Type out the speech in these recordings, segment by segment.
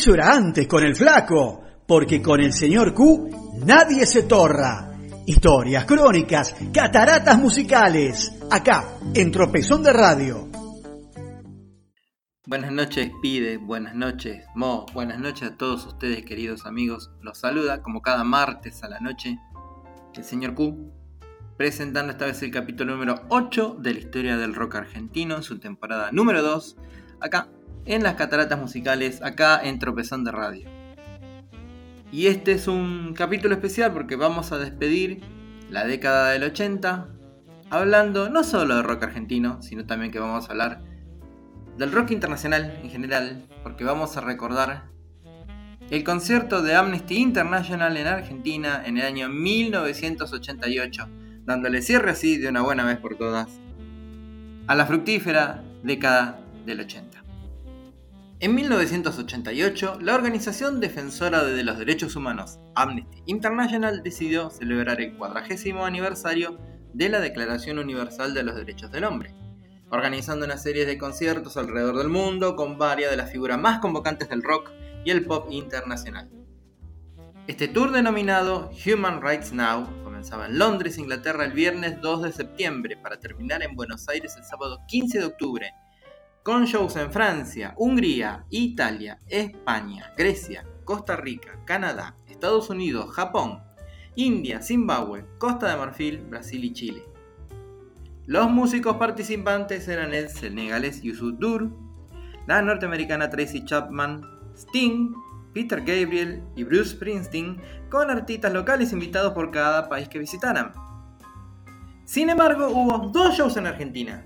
Eso era antes con el flaco, porque con el señor Q nadie se torra. Historias, crónicas, cataratas musicales, acá, en Tropezón de Radio. Buenas noches, Pide, buenas noches, Mo, buenas noches a todos ustedes, queridos amigos. Los saluda, como cada martes a la noche, el señor Q, presentando esta vez el capítulo número 8 de la historia del rock argentino en su temporada número 2, acá en las cataratas musicales, acá en Tropezón de Radio. Y este es un capítulo especial porque vamos a despedir la década del 80, hablando no solo de rock argentino, sino también que vamos a hablar del rock internacional en general, porque vamos a recordar el concierto de Amnesty International en Argentina en el año 1988, dándole cierre así de una buena vez por todas a la fructífera década del 80. En 1988, la organización defensora de los derechos humanos Amnesty International decidió celebrar el cuadragésimo aniversario de la Declaración Universal de los Derechos del Hombre, organizando una serie de conciertos alrededor del mundo con varias de las figuras más convocantes del rock y el pop internacional. Este tour denominado Human Rights Now comenzaba en Londres, Inglaterra el viernes 2 de septiembre para terminar en Buenos Aires el sábado 15 de octubre con shows en Francia, Hungría, Italia, España, Grecia, Costa Rica, Canadá, Estados Unidos, Japón, India, Zimbabue, Costa de Marfil, Brasil y Chile. Los músicos participantes eran el senegalés Yusuf Dur, la norteamericana Tracy Chapman, Sting, Peter Gabriel y Bruce Springsteen, con artistas locales invitados por cada país que visitaran. Sin embargo, hubo dos shows en Argentina.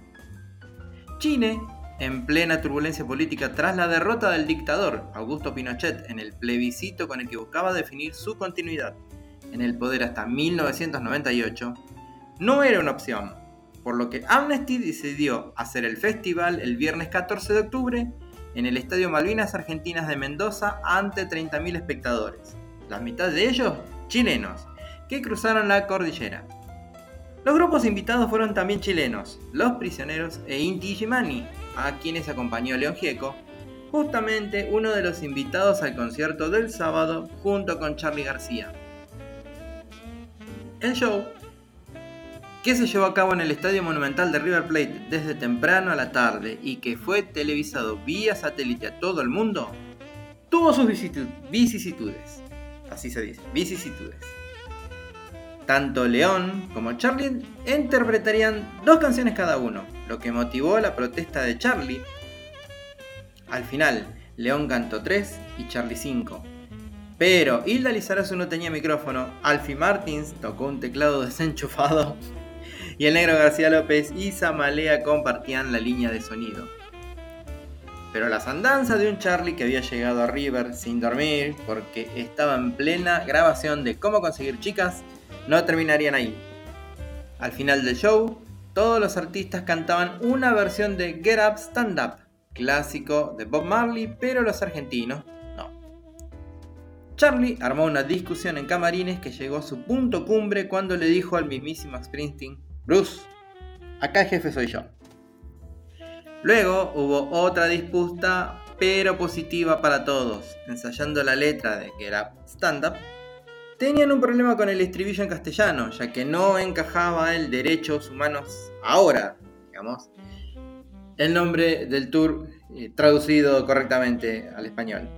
Chile en plena turbulencia política tras la derrota del dictador Augusto Pinochet en el plebiscito con el que buscaba definir su continuidad en el poder hasta 1998, no era una opción, por lo que Amnesty decidió hacer el festival el viernes 14 de octubre en el Estadio Malvinas Argentinas de Mendoza ante 30.000 espectadores, la mitad de ellos chilenos, que cruzaron la cordillera. Los grupos invitados fueron también chilenos, Los Prisioneros e Inti Gimani, a quienes acompañó León Gieco, justamente uno de los invitados al concierto del sábado junto con Charlie García. El show, que se llevó a cabo en el Estadio Monumental de River Plate desde temprano a la tarde y que fue televisado vía satélite a todo el mundo, tuvo sus vicisitudes. Así se dice, vicisitudes. Tanto León como Charlie interpretarían dos canciones cada uno, lo que motivó la protesta de Charlie. Al final, León cantó 3 y Charlie 5. Pero Hilda Lizarazu no tenía micrófono, Alfie Martins tocó un teclado desenchufado y el negro García López y Samalea compartían la línea de sonido. Pero las andanzas de un Charlie que había llegado a River sin dormir porque estaba en plena grabación de cómo conseguir chicas no terminarían ahí. Al final del show, todos los artistas cantaban una versión de Get Up Stand Up, clásico de Bob Marley, pero los argentinos no. Charlie armó una discusión en camarines que llegó a su punto cumbre cuando le dijo al mismísimo Springsteen, Bruce, acá el jefe soy yo. Luego hubo otra disputa, pero positiva para todos, ensayando la letra de Get Up Stand Up tenían un problema con el estribillo en castellano, ya que no encajaba el derechos humanos ahora, digamos, el nombre del tour eh, traducido correctamente al español.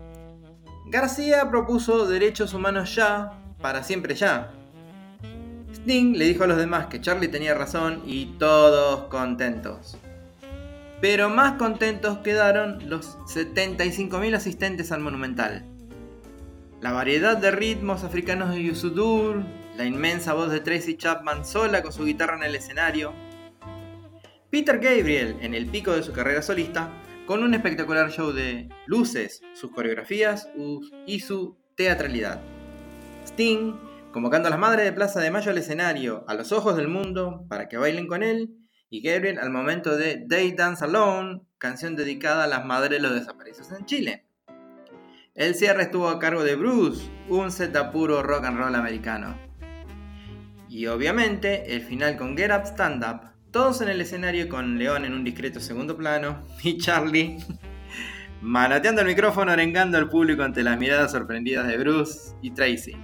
García propuso derechos humanos ya, para siempre ya. Sting le dijo a los demás que Charlie tenía razón y todos contentos. Pero más contentos quedaron los 75.000 asistentes al Monumental la variedad de ritmos africanos de Yusudur, la inmensa voz de Tracy Chapman sola con su guitarra en el escenario, Peter Gabriel en el pico de su carrera solista, con un espectacular show de luces, sus coreografías y su teatralidad. Sting, convocando a las madres de Plaza de Mayo al escenario, a los ojos del mundo, para que bailen con él, y Gabriel al momento de They Dance Alone, canción dedicada a las madres de los desaparecidos en Chile. El cierre estuvo a cargo de Bruce, un Z puro rock and roll americano. Y obviamente el final con Get Up Stand Up, todos en el escenario con León en un discreto segundo plano y Charlie manoteando el micrófono, arengando al público ante las miradas sorprendidas de Bruce y Tracy.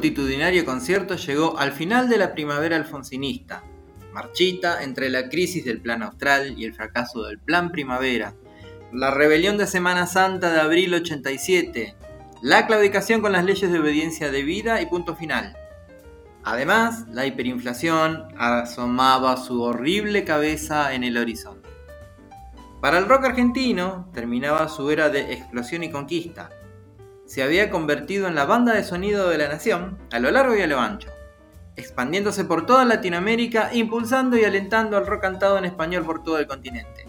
Multitudinario concierto llegó al final de la primavera alfonsinista, marchita entre la crisis del Plan Austral y el fracaso del Plan Primavera, la rebelión de Semana Santa de abril 87, la claudicación con las leyes de obediencia debida y punto final. Además, la hiperinflación asomaba su horrible cabeza en el horizonte. Para el rock argentino, terminaba su era de explosión y conquista. Se había convertido en la banda de sonido de la nación a lo largo y a lo ancho, expandiéndose por toda Latinoamérica, impulsando y alentando al rock cantado en español por todo el continente.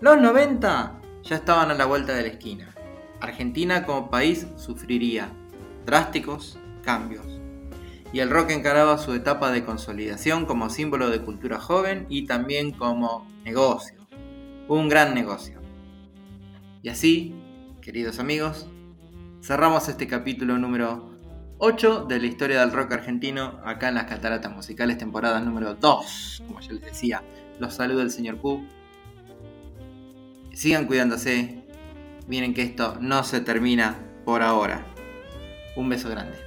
Los 90 ya estaban a la vuelta de la esquina. Argentina como país sufriría drásticos cambios. Y el rock encaraba su etapa de consolidación como símbolo de cultura joven y también como negocio. Un gran negocio. Y así, queridos amigos, cerramos este capítulo número 8 de la historia del rock argentino acá en las Cataratas Musicales, temporada número 2. Como ya les decía, los saluda el señor Q. Sigan cuidándose. Miren que esto no se termina por ahora. Un beso grande.